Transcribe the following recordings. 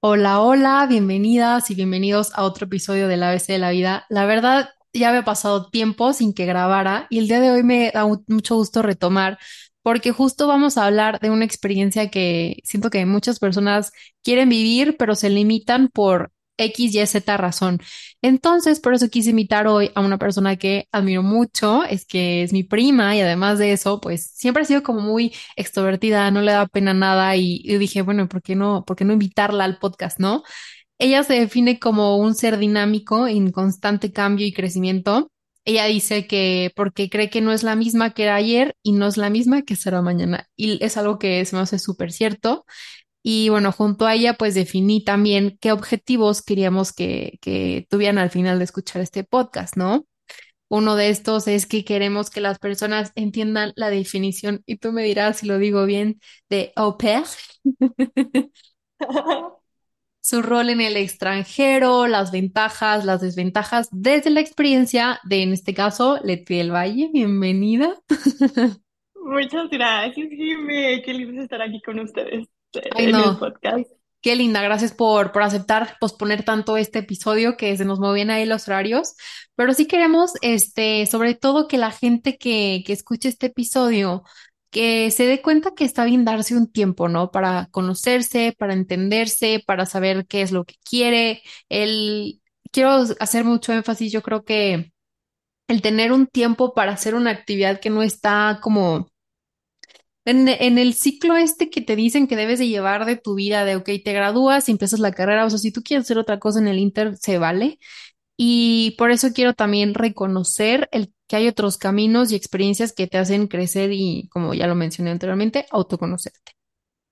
Hola, hola, bienvenidas y bienvenidos a otro episodio del ABC de la vida. La verdad, ya había pasado tiempo sin que grabara y el día de hoy me da mu- mucho gusto retomar porque justo vamos a hablar de una experiencia que siento que muchas personas quieren vivir, pero se limitan por X, Y, Z razón. Entonces, por eso quise invitar hoy a una persona que admiro mucho, es que es mi prima y además de eso, pues siempre ha sido como muy extrovertida, no le da pena nada y, dije, bueno, ¿por qué no, por qué no invitarla al podcast, no? Ella se define como un ser dinámico en constante cambio y crecimiento. Ella dice que porque cree que no es la misma que era ayer y no es la misma que será mañana. Y es algo que se me hace súper cierto. Y bueno, junto a ella, pues definí también qué objetivos queríamos que, que tuvieran al final de escuchar este podcast, ¿no? Uno de estos es que queremos que las personas entiendan la definición, y tú me dirás si lo digo bien, de au pair, su rol en el extranjero, las ventajas, las desventajas desde la experiencia de, en este caso, Leti del Valle. Bienvenida. Muchas gracias, Jimmy. Qué lindo estar aquí con ustedes Ay, en el no, podcast. qué linda. Gracias por, por aceptar posponer tanto este episodio que se nos movían ahí los horarios. Pero sí queremos, este, sobre todo que la gente que, que escuche este episodio, que se dé cuenta que está bien darse un tiempo, ¿no? Para conocerse, para entenderse, para saber qué es lo que quiere. El, quiero hacer mucho énfasis, yo creo que el tener un tiempo para hacer una actividad que no está como en, el ciclo este que te dicen que debes de llevar de tu vida, de, ok, te gradúas y empiezas la carrera, o sea, si tú quieres hacer otra cosa en el Inter, se vale. Y por eso quiero también reconocer el que hay otros caminos y experiencias que te hacen crecer y, como ya lo mencioné anteriormente, autoconocerte.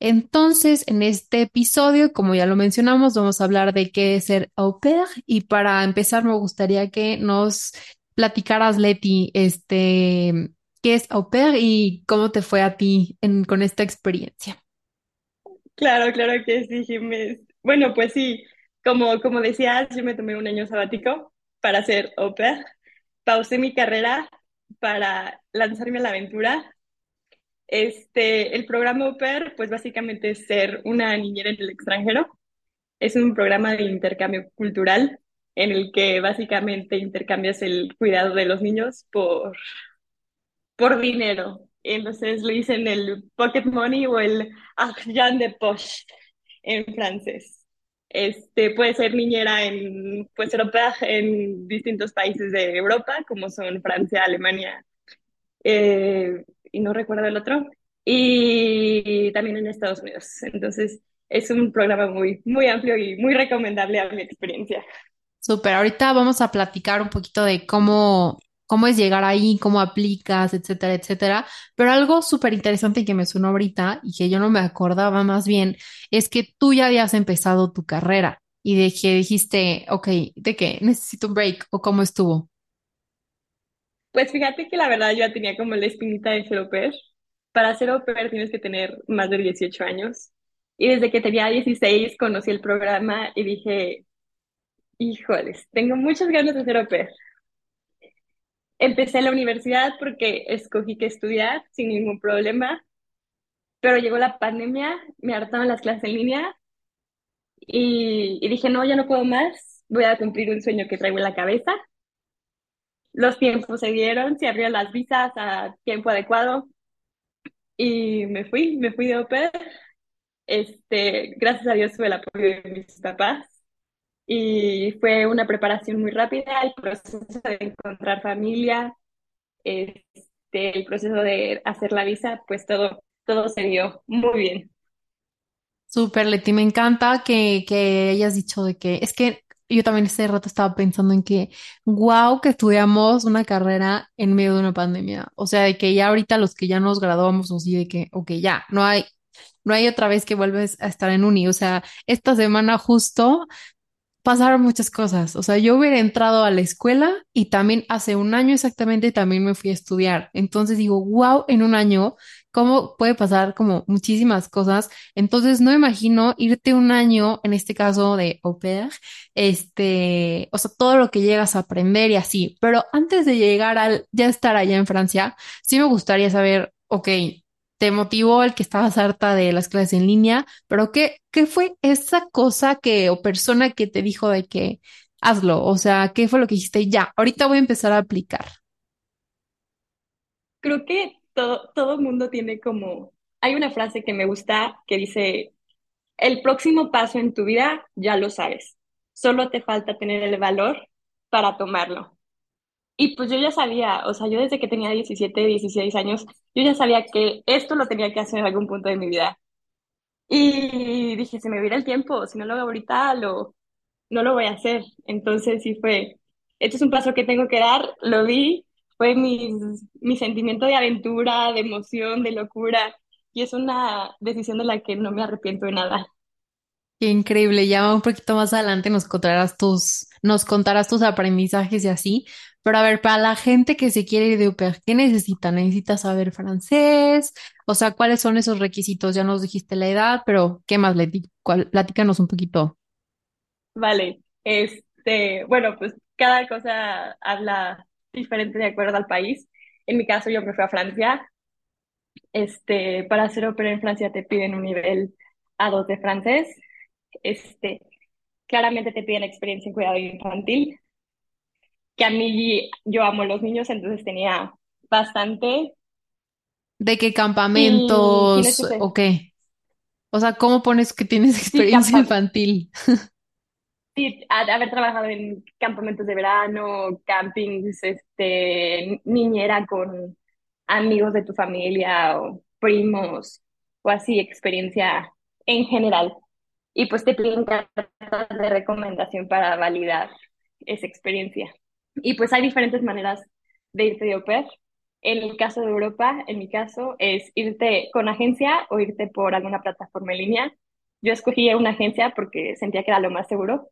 Entonces, en este episodio, como ya lo mencionamos, vamos a hablar de qué es ser au pair y para empezar me gustaría que nos platicaras, Leti, este, qué es au pair y cómo te fue a ti en- con esta experiencia. Claro, claro que sí, Jimmy. Bueno, pues sí, como, como decías, yo me tomé un año sabático para hacer au pair. Pausé mi carrera para lanzarme a la aventura. Este, el programa au pair, pues básicamente es ser una niñera en el extranjero. Es un programa de intercambio cultural en el que básicamente intercambias el cuidado de los niños por por dinero. Entonces le dicen el pocket money o el argent de poche en francés. Este puede ser niñera en, puede ser en distintos países de Europa, como son Francia, Alemania, eh, y no recuerdo el otro, y también en Estados Unidos. Entonces es un programa muy, muy amplio y muy recomendable a mi experiencia. Súper, ahorita vamos a platicar un poquito de cómo, cómo es llegar ahí, cómo aplicas, etcétera, etcétera. Pero algo súper interesante que me sonó ahorita y que yo no me acordaba más bien es que tú ya habías empezado tu carrera y de que dijiste, ok, ¿de qué? Necesito un break o cómo estuvo. Pues fíjate que la verdad yo ya tenía como la espinita de ser au pair. Para ser au pair tienes que tener más de 18 años. Y desde que tenía 16 conocí el programa y dije, híjoles, tengo muchas ganas de ser au pair. Empecé la universidad porque escogí que estudiar sin ningún problema, pero llegó la pandemia, me hartaron las clases en línea y, y dije, no, ya no puedo más, voy a cumplir un sueño que traigo en la cabeza. Los tiempos se dieron, se abrieron las visas a tiempo adecuado y me fui, me fui de pair. Este, gracias a Dios tuve el apoyo de mis papás y fue una preparación muy rápida, el proceso de encontrar familia, este, el proceso de hacer la visa, pues todo, todo se dio muy bien. Súper, Leti, me encanta que, que hayas dicho de que es que yo también ese rato estaba pensando en que, wow, que estudiamos una carrera en medio de una pandemia. O sea, de que ya ahorita los que ya nos graduamos, así de que, ok, ya, no hay, no hay otra vez que vuelves a estar en uni. O sea, esta semana justo pasaron muchas cosas. O sea, yo hubiera entrado a la escuela y también hace un año exactamente también me fui a estudiar. Entonces digo, wow, en un año, ¿cómo puede pasar como muchísimas cosas? Entonces no imagino irte un año, en este caso de au este, o sea, todo lo que llegas a aprender y así. Pero antes de llegar al ya estar allá en Francia, sí me gustaría saber, ok, te motivó el que estabas harta de las clases en línea, pero ¿qué, qué fue esa cosa que o persona que te dijo de que hazlo? O sea, ¿qué fue lo que dijiste? Ya, ahorita voy a empezar a aplicar. Creo que todo, todo mundo tiene como, hay una frase que me gusta que dice, el próximo paso en tu vida ya lo sabes, solo te falta tener el valor para tomarlo. Y pues yo ya sabía, o sea, yo desde que tenía 17, 16 años, yo ya sabía que esto lo tenía que hacer en algún punto de mi vida. Y dije, se me viene el tiempo, si no lo hago ahorita, lo, no lo voy a hacer. Entonces sí fue, este es un paso que tengo que dar, lo vi, fue mi, mi sentimiento de aventura, de emoción, de locura, y es una decisión de la que no me arrepiento de nada. Qué increíble. Ya un poquito más adelante nos contarás tus, nos contarás tus aprendizajes y así. Pero a ver, para la gente que se quiere ir de au pair, ¿qué necesita? ¿Necesita saber francés? O sea, ¿cuáles son esos requisitos? Ya nos dijiste la edad, pero ¿qué más, Leti? ¿Cuál- Platícanos un poquito. Vale, este, bueno, pues cada cosa habla diferente de acuerdo al país. En mi caso, yo me fui a Francia. Este, para hacer ópera en Francia te piden un nivel A2 de francés. Este, claramente te piden experiencia en cuidado infantil, que a mí yo amo los niños, entonces tenía bastante. ¿De qué campamentos o qué? O sea, ¿cómo pones que tienes experiencia infantil? sí, a- haber trabajado en campamentos de verano, campings, este, niñera con amigos de tu familia o primos o así, experiencia en general. Y pues te piden cartas de recomendación para validar esa experiencia. Y pues hay diferentes maneras de irte de au pair. En el caso de Europa, en mi caso, es irte con agencia o irte por alguna plataforma en línea. Yo escogí una agencia porque sentía que era lo más seguro.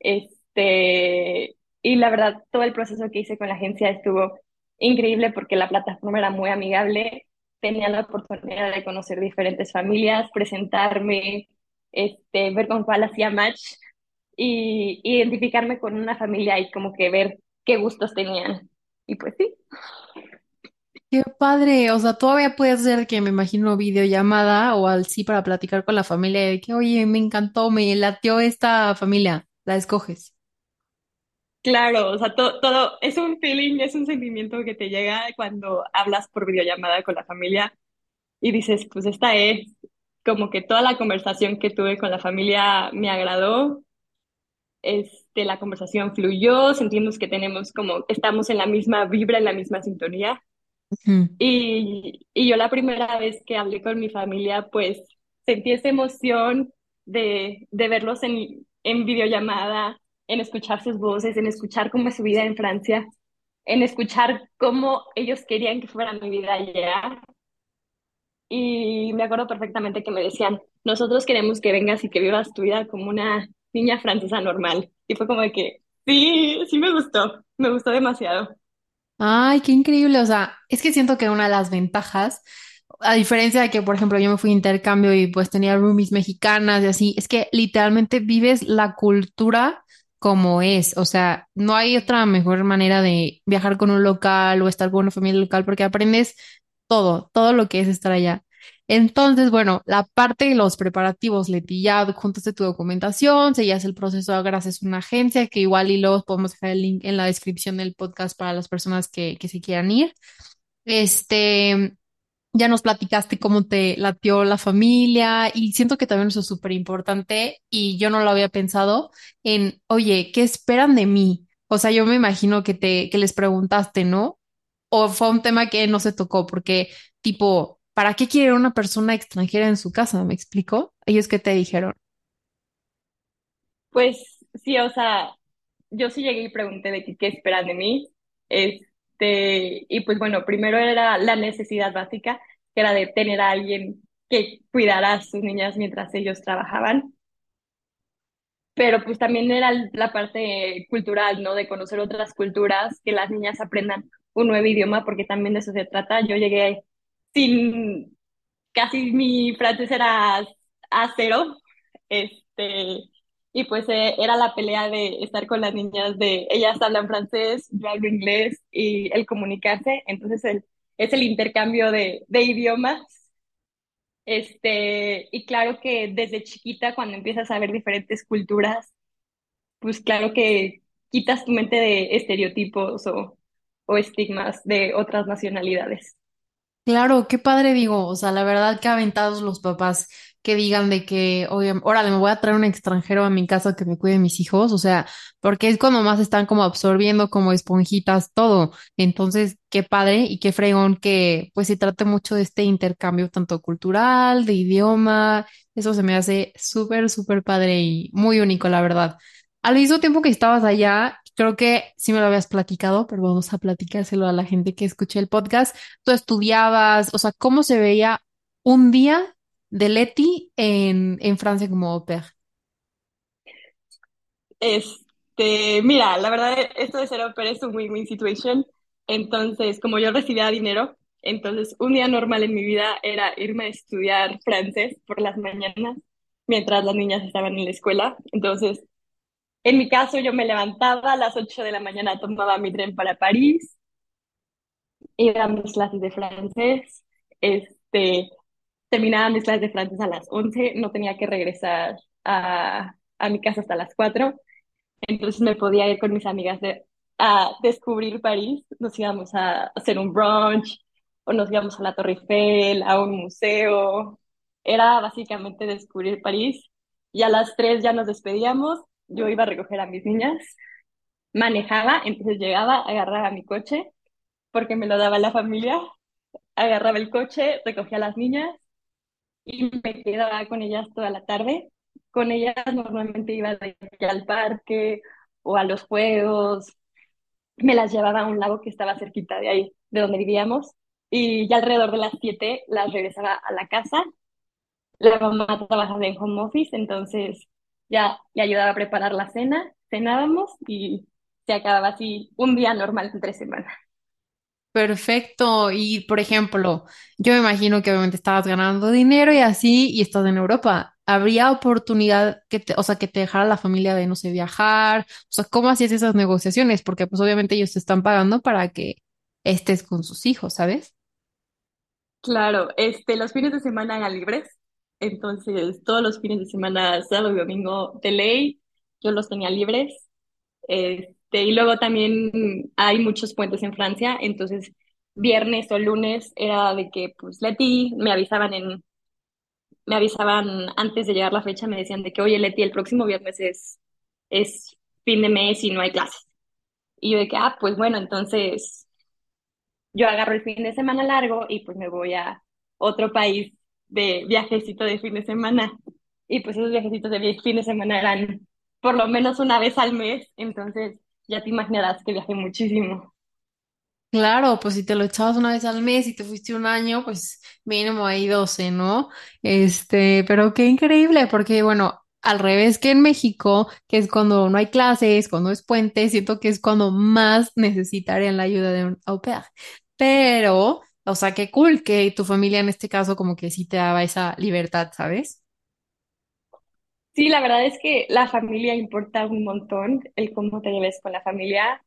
Este, y la verdad, todo el proceso que hice con la agencia estuvo increíble porque la plataforma era muy amigable. Tenía la oportunidad de conocer diferentes familias, presentarme, este, ver con cuál hacía match y identificarme con una familia y como que ver qué gustos tenían. Y pues sí, Qué padre. O sea, todavía puedes hacer que me imagino videollamada o al sí para platicar con la familia de que, oye, me encantó, me latió esta familia. La escoges. claro, o sea, to- todo es un feeling, es un sentimiento que te llega cuando hablas por videollamada con la familia y dices, pues esta es como que toda la conversación que tuve con la familia me agradó, este, la conversación fluyó, sentimos que tenemos como, estamos en la misma vibra, en la misma sintonía. Ujú. Y, y yo la primera vez que hablé con mi familia, pues sentí esa emoción de, de verlos en, en videollamada, en escuchar sus voces, en escuchar cómo es su vida en Francia, en escuchar cómo ellos querían que fuera mi vida allá. Y me acuerdo perfectamente que me decían, nosotros queremos que vengas y que vivas tu vida como una niña francesa normal. Y fue como de que, sí, sí me gustó, me gustó demasiado. Ay, qué increíble. O sea, es que siento que una de las ventajas, a diferencia de que, por ejemplo, yo me fui a intercambio y pues tenía roomies mexicanas y así, es que literalmente vives la cultura como es. O sea, no hay otra mejor manera de viajar con un local o estar con una familia local porque aprendes todo, todo lo que es estar allá. Entonces, bueno, la parte de los preparativos, Leti, ya juntaste tu documentación, seguías el proceso gracias a una agencia que igual y luego podemos dejar el link en la descripción del podcast para las personas que, que se quieran ir. Este, ya nos platicaste cómo te latió la familia y siento que también eso es súper importante y yo no lo había pensado en, oye, ¿qué esperan de mí? O sea, yo me imagino que te, que les preguntaste, ¿no? O fue un tema que no se tocó porque, tipo, ¿para qué quiere una persona extranjera en su casa? ¿Me explico? Ellos qué te dijeron. Pues sí, o sea, yo sí llegué y pregunté de qué esperan de mí. Este, y pues bueno, primero era la necesidad básica, que era de tener a alguien que cuidara a sus niñas mientras ellos trabajaban. Pero pues también era la parte cultural, ¿no? De conocer otras culturas, que las niñas aprendan un nuevo idioma, porque también de eso se trata. Yo llegué sin, casi mi francés era a cero, este, y pues eh, era la pelea de estar con las niñas de, ellas hablan francés, yo hablo inglés, y el comunicarse, entonces el, es el intercambio de, de idiomas, Este, y claro que desde chiquita, cuando empiezas a ver diferentes culturas, pues claro que quitas tu mente de estereotipos o, o estigmas de otras nacionalidades. Claro, qué padre digo, o sea, la verdad que aventados los papás que digan de que, oye, órale, me voy a traer un extranjero a mi casa que me cuide de mis hijos, o sea, porque es cuando más están como absorbiendo como esponjitas todo. Entonces, qué padre y qué fregón que pues se trate mucho de este intercambio tanto cultural, de idioma, eso se me hace súper, súper padre y muy único, la verdad. Al mismo tiempo que estabas allá, creo que sí me lo habías platicado, pero vamos a platicárselo a la gente que escuche el podcast. Tú estudiabas, o sea, ¿cómo se veía un día de Leti en, en Francia como au pair? Este, mira, la verdad, esto de ser au pair es un win-win situation. Entonces, como yo recibía dinero, entonces un día normal en mi vida era irme a estudiar francés por las mañanas mientras las niñas estaban en la escuela. Entonces, en mi caso, yo me levantaba a las 8 de la mañana, tomaba mi tren para París, iba a mis clases de francés, este, terminaba mis clases de francés a las 11, no tenía que regresar a, a mi casa hasta las 4, entonces me podía ir con mis amigas de, a descubrir París, nos íbamos a hacer un brunch o nos íbamos a la Torre Eiffel, a un museo, era básicamente descubrir París. Y a las 3 ya nos despedíamos, yo iba a recoger a mis niñas, manejaba, entonces llegaba, agarraba mi coche porque me lo daba la familia, agarraba el coche, recogía a las niñas y me quedaba con ellas toda la tarde. Con ellas normalmente iba al parque o a los juegos. Me las llevaba a un lago que estaba cerquita de ahí, de donde vivíamos. Y ya alrededor de las 7 las regresaba a la casa. La mamá trabajaba en home office, entonces ya le ayudaba a preparar la cena, cenábamos y se acababa así un día normal entre semana. Perfecto. Y por ejemplo, yo me imagino que obviamente estabas ganando dinero y así, y estás en Europa. ¿Habría oportunidad que te, o sea, que te dejara la familia de, no sé, viajar? O sea, ¿cómo hacías esas negociaciones? Porque pues obviamente ellos te están pagando para que estés con sus hijos, ¿sabes? Claro, este, los fines de semana eran libres, entonces todos los fines de semana, sábado y domingo de ley, yo los tenía libres. Este, y luego también hay muchos puentes en Francia, entonces viernes o lunes era de que, pues, Leti, me avisaban en, me avisaban antes de llegar la fecha, me decían de que, oye, Leti, el próximo viernes es, es fin de mes y no hay clases. Y yo de que, ah, pues bueno, entonces yo agarro el fin de semana largo y pues me voy a otro país de viajecito de fin de semana. Y pues esos viajecitos de fin de semana eran por lo menos una vez al mes, entonces ya te imaginarás que viajé muchísimo. Claro, pues si te lo echabas una vez al mes y te fuiste un año, pues mínimo ahí 12, ¿no? Este, pero qué increíble, porque bueno, al revés que en México, que es cuando no hay clases, cuando es puente, siento que es cuando más necesitarían la ayuda de un au pair. Pero, o sea, qué cool que tu familia en este caso como que sí te daba esa libertad, ¿sabes? Sí, la verdad es que la familia importa un montón, el cómo te lleves con la familia.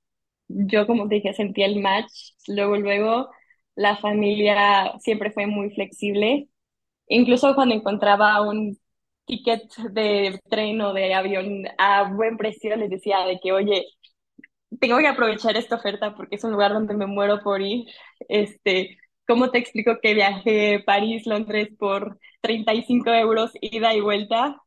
Yo, como te dije, sentí el match. Luego, luego, la familia siempre fue muy flexible. Incluso cuando encontraba un ticket de tren o de avión a buen precio, les decía de que, oye, tengo que aprovechar esta oferta porque es un lugar donde me muero por ir. Este, ¿cómo te explico que viajé París, Londres por 35 euros ida y vuelta?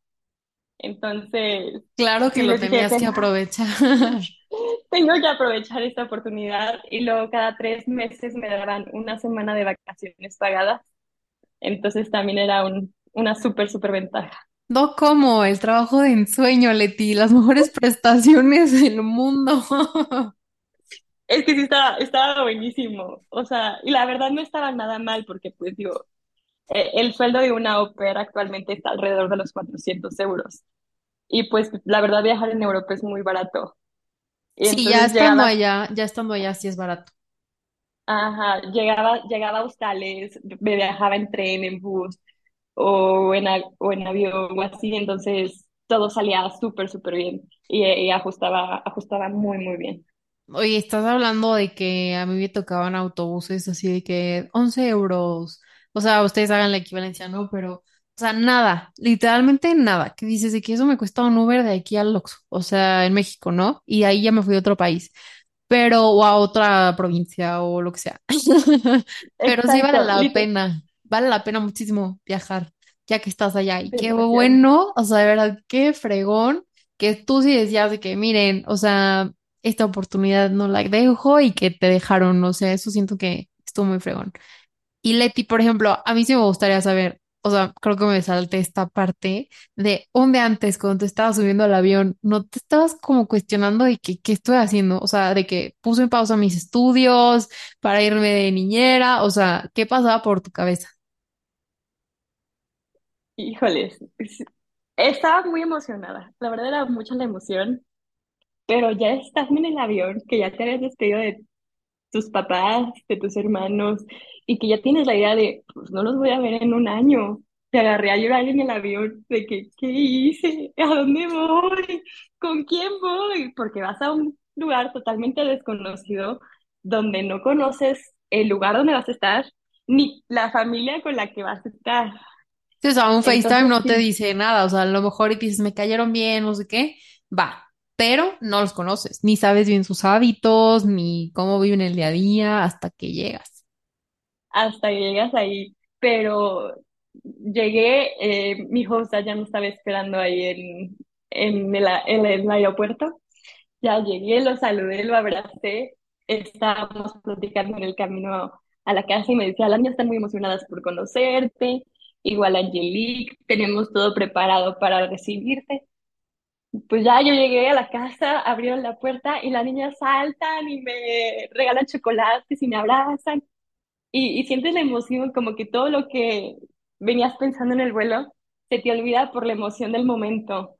Entonces, Claro que lo les dije, tenías que "Ten- aprovechar. tengo que aprovechar esta oportunidad y luego cada tres meses me daban una semana de vacaciones pagadas. Entonces también era un, una súper, súper ventaja. No como el trabajo de ensueño, Leti, las mejores prestaciones del mundo. Es que sí estaba, estaba buenísimo. O sea, y la verdad no estaba nada mal porque pues digo, eh, el sueldo de una pair actualmente está alrededor de los 400 euros. Y pues la verdad viajar en Europa es muy barato. Y Sí, ya estando llegaba, allá, ya estando allá sí es barato. ajá, llegaba, llegaba a hostales, me viajaba en tren, en bus o en, o en avión o así. Entonces todo salía súper, súper bien y, y ajustaba, ajustaba muy, muy bien. Oye, estás hablando de que a mí me tocaban autobuses así de que 11 euros, O sea, ustedes hagan la equivalencia, ¿no? Pero, o sea, nada, literalmente nada. Que dices de que eso me cuesta un Uber de aquí al Oxxo, o sea, en México, ¿no? Y ahí ya me fui a otro país, pero, o a otra provincia o lo que sea. Pero sí vale Exacto, la pena, vale la pena muchísimo viajar, ya que estás allá. Y qué demasiado. bueno, o sea, de verdad, qué fregón, que tú sí decías de que, miren, o sea, esta oportunidad no la dejo y que te dejaron, o sea, eso siento que estuvo muy fregón. Y Leti, por ejemplo, a mí sí me gustaría saber, o sea, creo que me salté esta parte de día antes, cuando te estabas subiendo al avión, ¿no te estabas como cuestionando de que, qué estoy haciendo? O sea, de que puse en pausa mis estudios para irme de niñera, o sea, ¿qué pasaba por tu cabeza? Híjoles, es- estaba muy emocionada. La verdad era mucha la emoción, pero ya estás en el avión, que ya te habías despedido de tus papás, de tus hermanos, y que ya tienes la idea de, pues no los voy a ver en un año. Te agarré a llorar en el avión de que, ¿qué hice? ¿A dónde voy? ¿Con quién voy? Porque vas a un lugar totalmente desconocido, donde no conoces el lugar donde vas a estar, ni la familia con la que vas a estar. Sí, o sea, un FaceTime no te dice nada, o sea, a lo mejor y dices, me cayeron bien, no sé qué, va, pero no los conoces, ni sabes bien sus hábitos, ni cómo viven el día a día hasta que llegas. hasta que llegas ahí, pero llegué, eh, mi host ya me estaba esperando ahí en, el, en el aeropuerto, ya llegué, lo saludé, lo abracé, estábamos platicando en el camino a la casa y me decía, las niñas están muy emocionadas por conocerte, igual Angelique, tenemos todo preparado para recibirte. Pues ya yo llegué a la casa, abrieron la puerta y las niñas saltan y me regalan chocolates y me abrazan. Y, y sientes la emoción, como que todo lo que venías pensando en el vuelo se te olvida por la emoción del momento.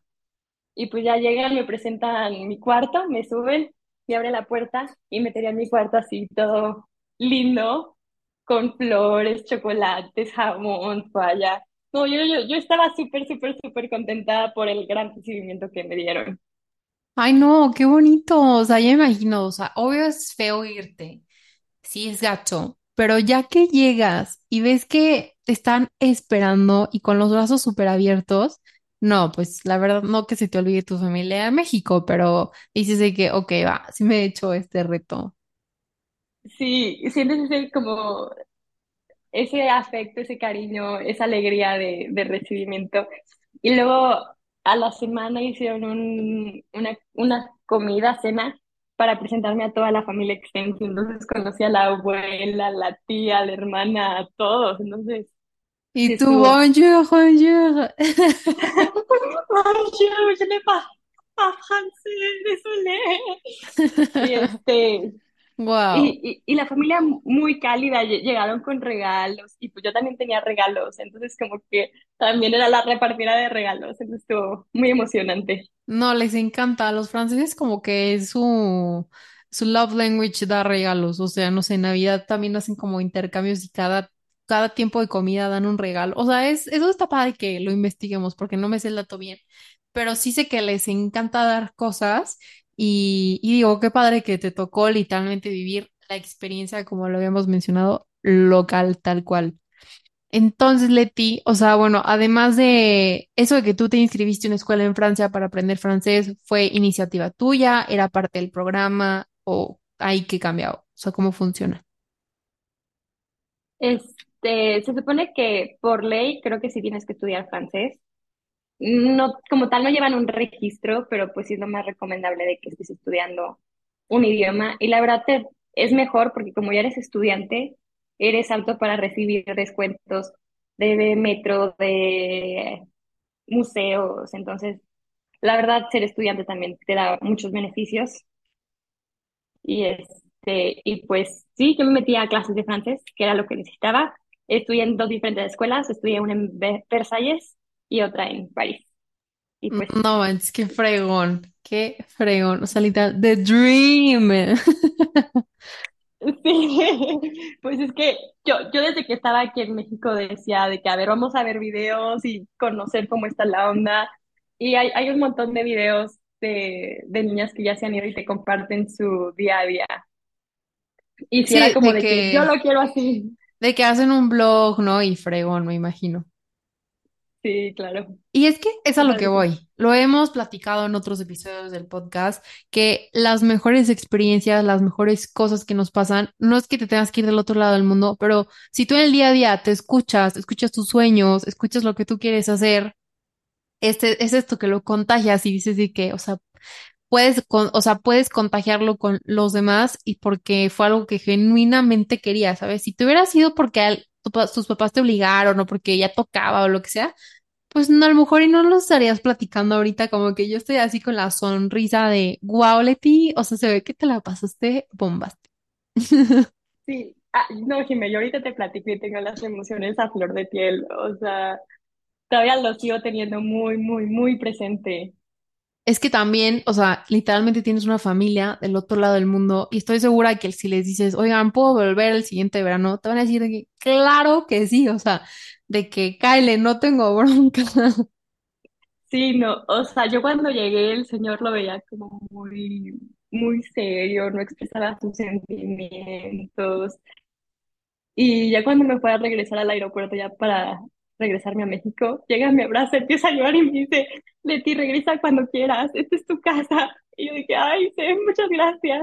Y pues ya llegan, me presentan mi cuarto, me suben y abren la puerta y me tenían mi cuarto así todo lindo, con flores, chocolates, jamón, toalla. No, yo, yo, yo estaba súper, súper, súper contenta por el gran recibimiento que me dieron. Ay, no, qué bonito, o sea, ya me imagino, o sea, obvio es feo irte, sí es gacho, pero ya que llegas y ves que te están esperando y con los brazos súper abiertos, no, pues la verdad no que se te olvide tu familia en México, pero dices de que, ok, va, sí me he hecho este reto. Sí, sientes ese como ese afecto, ese cariño, esa alegría de, de recibimiento. Y luego a la semana hicieron un, una, una comida, cena, para presentarme a toda la familia extensa. Entonces conocí a la abuela, la tía, la hermana, a todos. Entonces, sí Y tú, estuvo. bonjour, bonjour. Bonjour, je n'ai pas, pas français, désolé. Y este, Wow. Y, y, y la familia muy cálida, lle- llegaron con regalos y pues yo también tenía regalos, entonces como que también era la repartida de regalos, entonces estuvo muy emocionante. No, les encanta. A los franceses como que es su, su love language da regalos. O sea, no sé, en Navidad también hacen como intercambios y cada, cada tiempo de comida dan un regalo. O sea, es, eso está padre que lo investiguemos porque no me sé el dato bien. Pero sí sé que les encanta dar cosas y, digo, qué padre que te tocó literalmente vivir la experiencia, como lo habíamos mencionado, local, tal cual. Entonces, Leti, o sea, bueno, además de eso de que tú te inscribiste en una escuela en Francia para aprender francés, ¿fue iniciativa tuya? ¿Era parte del programa? ¿O hay que cambiado? O sea, ¿cómo funciona? Este, se supone que por ley creo que sí tienes que estudiar francés. No, como tal no llevan un registro, pero pues sí es lo más recomendable de que estés estudiando un idioma. Y la verdad te, es mejor porque como ya eres estudiante, eres apto para recibir descuentos de metro, de museos. Entonces, la verdad, ser estudiante también te da muchos beneficios. Y este, y pues sí, yo me metí a clases de francés, que era lo que necesitaba. Estudié en dos diferentes escuelas, estudié una en Ve- Versalles y otra en París. Y pues No manches, qué fregón, qué fregón. O sea, literal, the dream. sí, pues es que yo, yo desde que estaba aquí en México decía de que, a ver, vamos a ver videos y conocer cómo está la onda. Y hay, hay un montón de videos de, de niñas que ya se han ido y te comparten su día a día. Y si era como de de que yo lo quiero así. De que hacen un blog, ¿no? Y fregón, me imagino. Sí, claro. Y es que es a lo que voy. Lo hemos platicado en otros episodios del podcast, que las mejores experiencias, las mejores cosas que nos pasan, no es que te tengas que ir del otro lado del mundo, pero si tú en el día a día te escuchas, escuchas tus sueños, escuchas lo que tú quieres hacer, este es esto que lo contagias y dices de que, o sea, puedes, con, o sea, puedes contagiarlo con los demás y porque fue algo que genuinamente querías, ¿sabes? Si te hubiera sido porque al- tus papás te obligaron o porque ya tocaba o lo que sea pues no, a lo mejor y no lo estarías platicando ahorita, como que yo estoy así con la sonrisa de, wow, Leti, o sea, se ve que te la pasaste bombas. Sí. Ah, no, Jimé, yo ahorita te platico y tengo las emociones a flor de piel. O sea, todavía lo sigo teniendo muy, muy, muy presente. Es que también, o sea, literalmente tienes una familia del otro lado del mundo y estoy segura que si les dices, oigan, ¿puedo volver el siguiente verano? Te van a decir de que, claro que sí, o sea, de que, Kyle, no tengo bronca. Sí, no, o sea, yo cuando llegué el señor lo veía como muy, muy serio, no expresaba sus sentimientos. Y ya cuando me fue a regresar al aeropuerto ya para regresarme a México, llega, me abraza, empieza a llorar y me dice, Leti, regresa cuando quieras, esta es tu casa. Y yo dije, ay, sí, muchas gracias.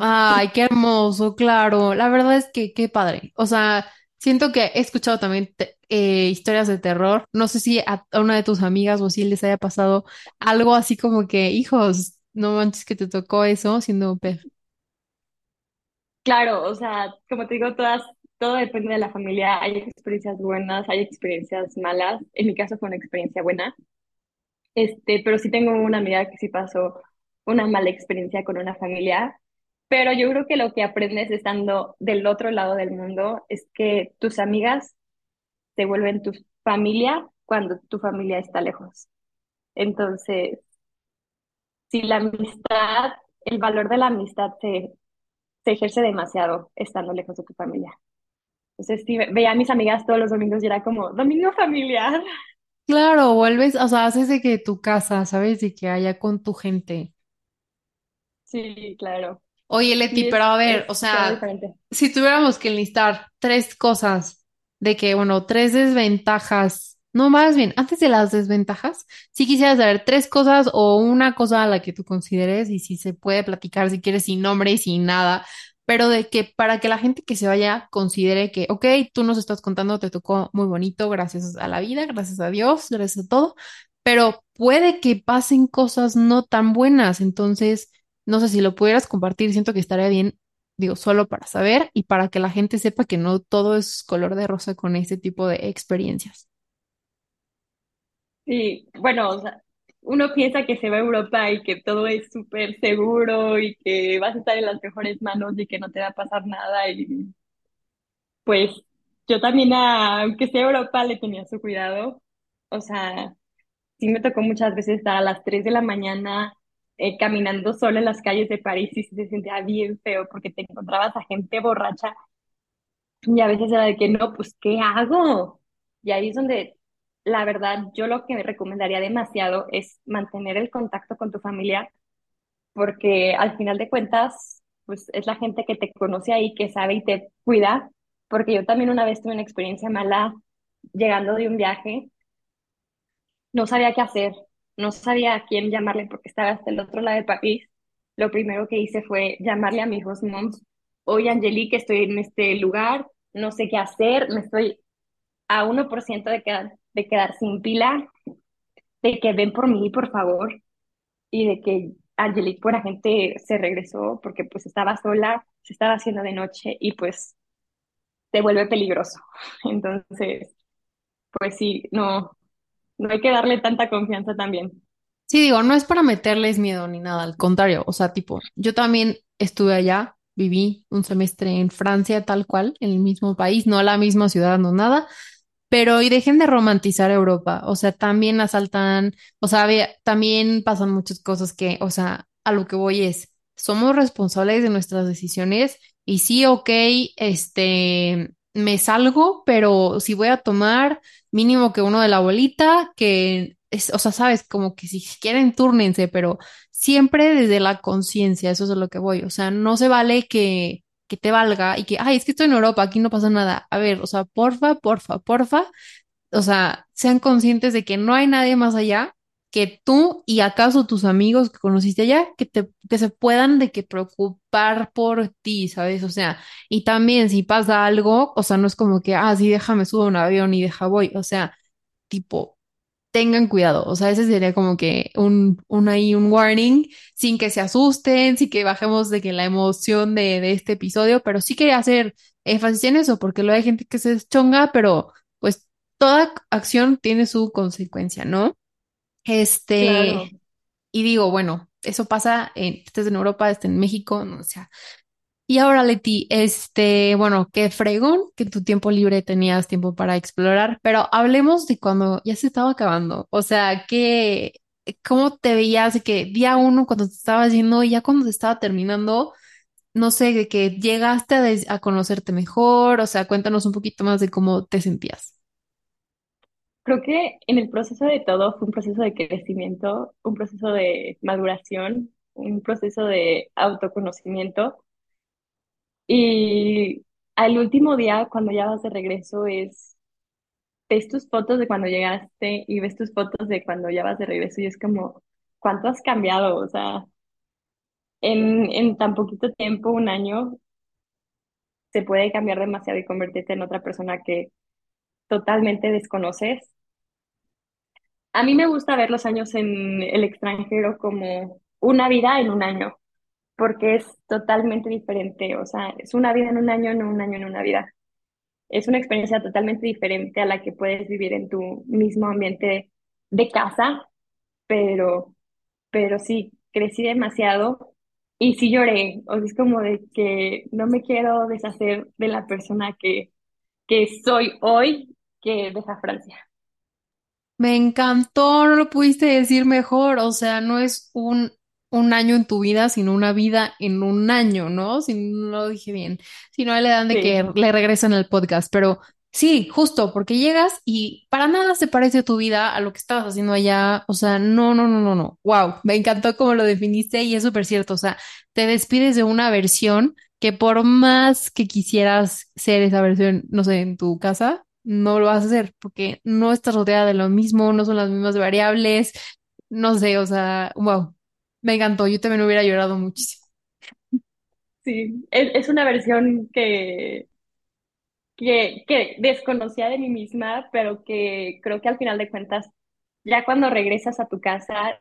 Ay, qué hermoso, claro. La verdad es que qué padre. O sea, siento que he escuchado también eh, historias de terror. No sé si a, a una de tus amigas o si les haya pasado algo así como que, hijos, no manches que te tocó eso siendo pez. Claro, o sea, como te digo, todas, todo depende de la familia. Hay experiencias buenas, hay experiencias malas. En mi caso fue una experiencia buena. Este, pero sí tengo una amiga que sí pasó una mala experiencia con una familia. Pero yo creo que lo que aprendes estando del otro lado del mundo es que tus amigas se vuelven tu familia cuando tu familia está lejos. Entonces, si la amistad, el valor de la amistad se, se ejerce demasiado estando lejos de tu familia. Entonces, sí, ve- veía a mis amigas todos los domingos y era como, domingo familiar. Claro, vuelves, o sea, haces de que tu casa, ¿sabes? De que haya con tu gente. Sí, claro. Oye, Leti, Sí, pero es, a ver, o es todo sea, diferente. si tuviéramos que enlistar tres cosas de que, bueno, tres desventajas, no más bien, antes de las desventajas, si quisieras saber tres cosas o una cosa a la que tú consideres y si se puede platicar, si quieres, sin nombre y sin nada, pero de que para que la gente que se vaya considere que, ok, tú nos estás contando, te tocó muy bonito, gracias a la vida, gracias a Dios, gracias a todo, pero puede que pasen cosas no tan buenas, entonces... No sé si lo pudieras compartir, siento que estaría bien, digo, solo para saber y para que la gente sepa que no todo es color de rosa con este tipo de experiencias. Sí, bueno, o sea, uno piensa que se va a Europa y que todo es súper seguro y que vas a estar en las mejores manos y que no te va a pasar nada. Y pues yo también, a- aunque sea Europa, le tenía su cuidado. O sea, sí me tocó muchas veces estar a las 3 de la mañana eh, caminando sola en las calles de París y se sentía bien feo porque te encontrabas a gente borracha y a veces era de que no, pues, ¿qué hago? Y ahí es donde, la verdad, yo lo que me recomendaría demasiado es mantener el contacto con tu familia, porque al final de cuentas, pues es la gente que te conoce ahí, que sabe y te cuida, porque yo también una vez tuve una experiencia mala llegando de un viaje, no sabía qué hacer, no sabía a quién llamarle porque estaba hasta el otro lado del país. Lo primero que hice fue llamarle a mi host moms, oye Angelique, estoy en este lugar, no sé qué hacer, me estoy a uno por ciento de quedar, de quedar sin pila, de que ven por mí, por favor, y de que Angelique por gente se regresó porque pues estaba sola, se estaba haciendo de noche y pues se vuelve peligroso. Entonces, pues sí, no, no hay que darle tanta confianza también. Sí, digo, no es para meterles miedo ni nada, al contrario, o sea, tipo, yo también estuve allá, viví un semestre en Francia tal cual, en el mismo país, no la misma ciudad, no nada, Pero y dejen de romantizar Europa, o sea, también asaltan, o sea, también pasan muchas cosas que, o sea, a lo que voy es, somos responsables de nuestras decisiones y sí, ok, este, me salgo, pero si voy a tomar, mínimo que uno de la abuelita, que es, o sea, sabes, como que si quieren, túrnense, pero siempre desde la conciencia, eso es a lo que voy, o sea, no se vale que, que te valga y que, ay, es que estoy en Europa, aquí no pasa nada. A ver, o sea, porfa, porfa, porfa, o sea, sean conscientes de que no hay nadie más allá que tú y acaso tus amigos que conociste allá que te que se puedan de que preocupar por ti, ¿sabes? O sea, y también si pasa algo, o sea, no es como que, ah, sí, déjame subo un avión y deja voy, o sea, tipo tengan cuidado. O sea, ese sería como que un, un ahí, un warning, sin que se asusten, sin que bajemos de que la emoción de, de este episodio, pero sí quería hacer énfasis en eso, porque luego hay gente que se chonga, pero pues toda acción tiene su consecuencia, ¿no? Claro. Este, y digo, bueno, eso pasa en, estás en Europa, estás en México, no, o sea, y ahora, Leti, este, bueno, qué fregón que en tu tiempo libre tenías tiempo para explorar, pero hablemos de cuando ya se estaba acabando. O sea, que, ¿cómo te veías que día uno cuando te estaba yendo y ya cuando te estaba terminando, no sé, de que llegaste a conocerte mejor? O sea, cuéntanos un poquito más de cómo te sentías. Creo que en el proceso de todo fue un proceso de crecimiento, un proceso de maduración, un proceso de autoconocimiento. Y al último día, cuando ya vas de regreso, es, ves tus fotos de cuando llegaste y ves tus fotos de cuando ya vas de regreso y es como, ¿cuánto has cambiado? O sea, en, en tan poquito tiempo, un año, se puede cambiar demasiado y convertirte en otra persona que totalmente desconoces. A mí me gusta ver los años en el extranjero como una vida en un año, porque es totalmente diferente. O sea, es una vida en un año, no un año en una vida. Es una experiencia totalmente diferente a la que puedes vivir en tu mismo ambiente de casa, pero, pero sí, crecí demasiado y sí lloré. O sea, es como de que no me quiero deshacer de la persona que, que soy hoy que deja Francia. Me encantó, no lo pudiste decir mejor, o sea, no es un, un año en tu vida, sino una vida en un año, ¿no? Si no lo dije bien, si no le dan de que le regresan al podcast, pero sí, justo, porque llegas y para nada se parece tu vida a lo que estabas haciendo allá, o sea, no, no, no, no, no, wow, me encantó cómo lo definiste y es súper cierto, o sea, te despides de una versión que por más que quisieras ser esa versión, no sé, en tu casa no lo vas a hacer porque no estás rodeada de lo mismo, no son las mismas variables, no sé, o sea, wow, me encantó, yo también hubiera llorado muchísimo. sí. Es, una versión que que, que desconocía de mí misma, pero que creo que al final de cuentas, ya cuando regresas a tu casa,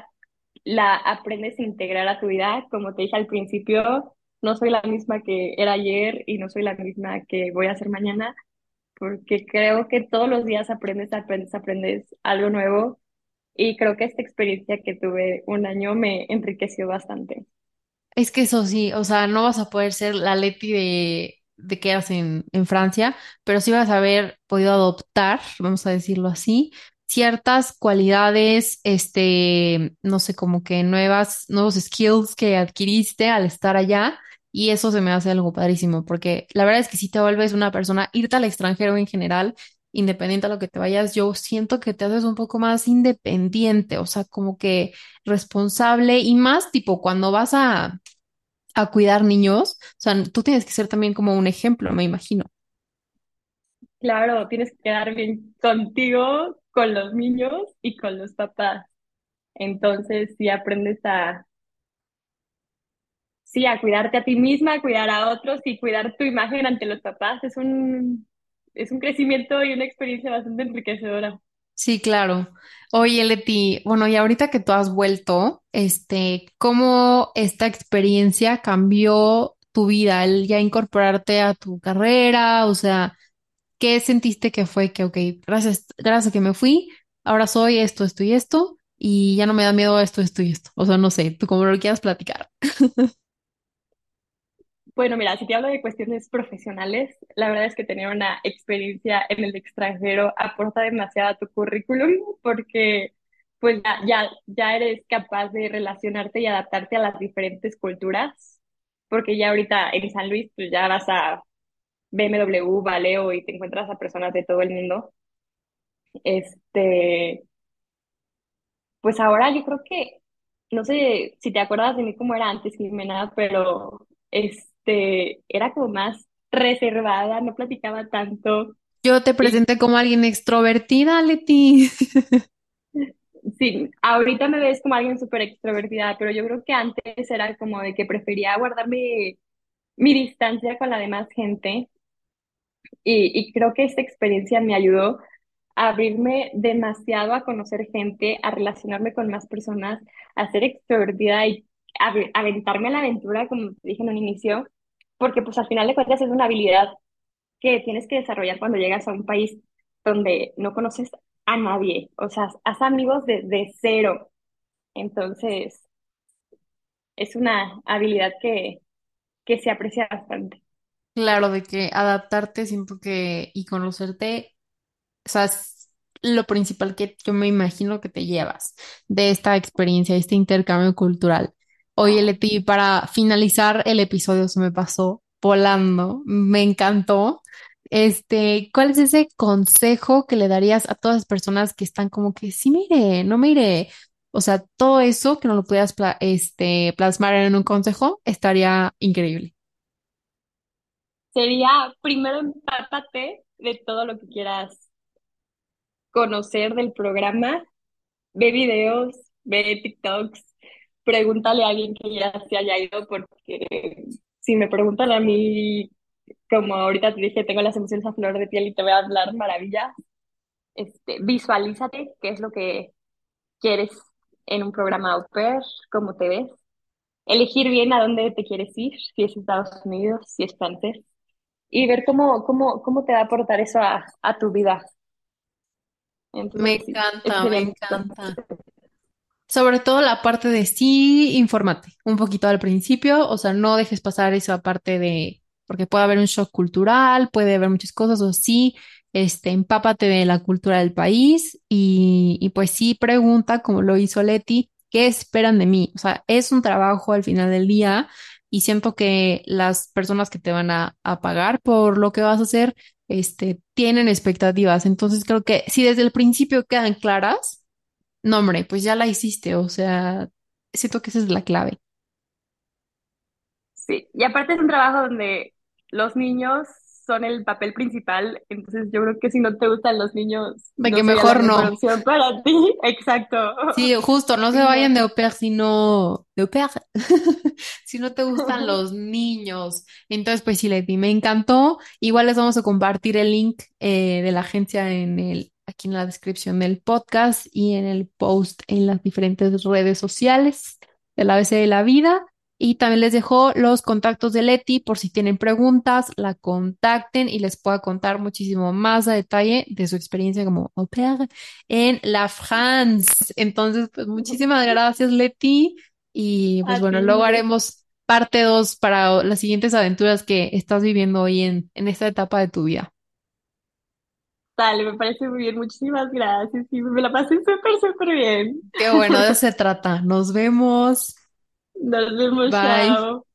la aprendes a integrar a tu vida. Como te dije al principio, no soy la misma que era ayer y no soy la misma que voy a ser mañana, porque creo que todos los días aprendes, aprendes, aprendes algo nuevo. Y creo que esta experiencia que tuve un año me enriqueció bastante. Es que eso sí, o sea, no vas a poder ser la Leti de, de que eras en, en Francia, pero sí vas a haber podido adoptar, vamos a decirlo así, ciertas cualidades, este, no sé, como que nuevas, nuevos skills que adquiriste al estar allá, y eso se me hace algo padrísimo, porque la verdad es que si te vuelves una persona, irte al extranjero en general, independiente a lo que te vayas, yo siento que te haces un poco más independiente, o sea, como que responsable y más tipo cuando vas a a cuidar niños, o sea, tú tienes que ser también como un ejemplo, me imagino. Claro, tienes que quedar bien contigo, con los niños y con los papás. Entonces, si aprendes a, sí, a cuidarte a ti misma, a cuidar a otros y cuidar tu imagen ante los papás, es un, es un crecimiento y una experiencia bastante enriquecedora. Sí, claro. Oye, Leti, bueno, y ahorita que tú has vuelto, este, ¿cómo esta experiencia cambió tu vida, el ya incorporarte a tu carrera? O sea, ¿qué sentiste que fue que, ok, gracias, gracias que me fui, ahora soy esto, esto y esto, y ya no me da miedo esto, esto y esto? O sea, no sé, tú como lo quieras platicar. Bueno, mira, si te hablo de cuestiones profesionales, la verdad es que tener una experiencia en el extranjero aporta demasiado a tu currículum porque pues ya, ya, eres capaz de relacionarte y adaptarte a las diferentes culturas, porque ya ahorita en San Luis pues ya vas a BMW, Valeo y te encuentras a personas de todo el mundo. Este, pues ahora yo creo que, no sé si te acuerdas de mí como era antes, Jimena, pero es este, era como más reservada, no platicaba tanto. Yo te Y presenté como alguien extrovertida, Leti. sí, ahorita me ves como alguien súper extrovertida, pero yo creo que antes era como de que prefería guardarme mi distancia con la demás gente. Y, y creo que esta experiencia me ayudó a abrirme demasiado a conocer gente, a relacionarme con más personas, a ser extrovertida y a, aventarme a la aventura, como dije en un inicio, porque pues al final de cuentas es una habilidad que tienes que desarrollar cuando llegas a un país donde no conoces a nadie, o sea, haz amigos de, de cero. Entonces, es una habilidad que, que se aprecia bastante. Claro, de que adaptarte siento que y conocerte, o sea, es lo principal que yo me imagino que te llevas de esta experiencia, este intercambio cultural. Oye, Leti, para finalizar el episodio se me pasó volando, me encantó. Este, ¿cuál es ese consejo que le darías a todas las personas que están como que sí me iré, no me iré? O sea, todo eso que no lo pla- este, plasmar en un consejo estaría increíble. Sería, primero empápate de todo lo que quieras conocer del programa, ve videos, ve TikToks, pregúntale a alguien que ya se haya ido, porque si me preguntan a mí, como ahorita te dije, tengo las emociones a flor de piel y te voy a hablar maravillas, este, visualízate qué es lo que quieres en un programa au pair, cómo te ves, elegir bien a dónde te quieres ir, si es Estados Unidos, si es francés, y ver cómo, cómo, cómo te va a aportar eso a, a tu vida. Me Entonces, ese encanta, me encanta. Sobre todo la parte de sí, infórmate un poquito al principio, o sea, no dejes pasar esa parte de, porque puede haber un shock cultural, puede haber muchas cosas, o sí, este, empápate de la cultura del país y, y pues sí, pregunta, como lo hizo Leti, ¿qué esperan de mí? O sea, es un trabajo al final del día y siento que las personas que te van a, a pagar por lo que vas a hacer, este, tienen expectativas. Entonces creo que si desde el principio quedan claras no, hombre, pues ya la hiciste, o sea, siento que esa es la clave. Sí, y aparte es un trabajo donde los niños son el papel principal, entonces yo creo que si no te gustan los niños, De que no sería la mejor mejor no. opción para ti. Exacto. Sí, justo, no se Sí, vayan de au pair si no, de au pair, si no te gustan los niños. Entonces, pues sí, Leti, me encantó. Igual les vamos a compartir el link eh, de la agencia en el, aquí en la descripción del podcast y en el post en las diferentes redes sociales de la ABC de la vida. Y también les dejo los contactos de Leti por si tienen preguntas, la contacten y les pueda contar muchísimo más a detalle de su experiencia como au pair en la France. Entonces, pues muchísimas gracias, Leti. Y A pues bueno, ti, luego haremos parte 2 para las siguientes aventuras que estás viviendo hoy en, en esta etapa de tu vida. Dale, me parece muy bien. Muchísimas gracias. Sí, me la pasé súper, súper bien. Qué bueno, de eso se trata. Nos vemos. Nos vemos, Bye. chao.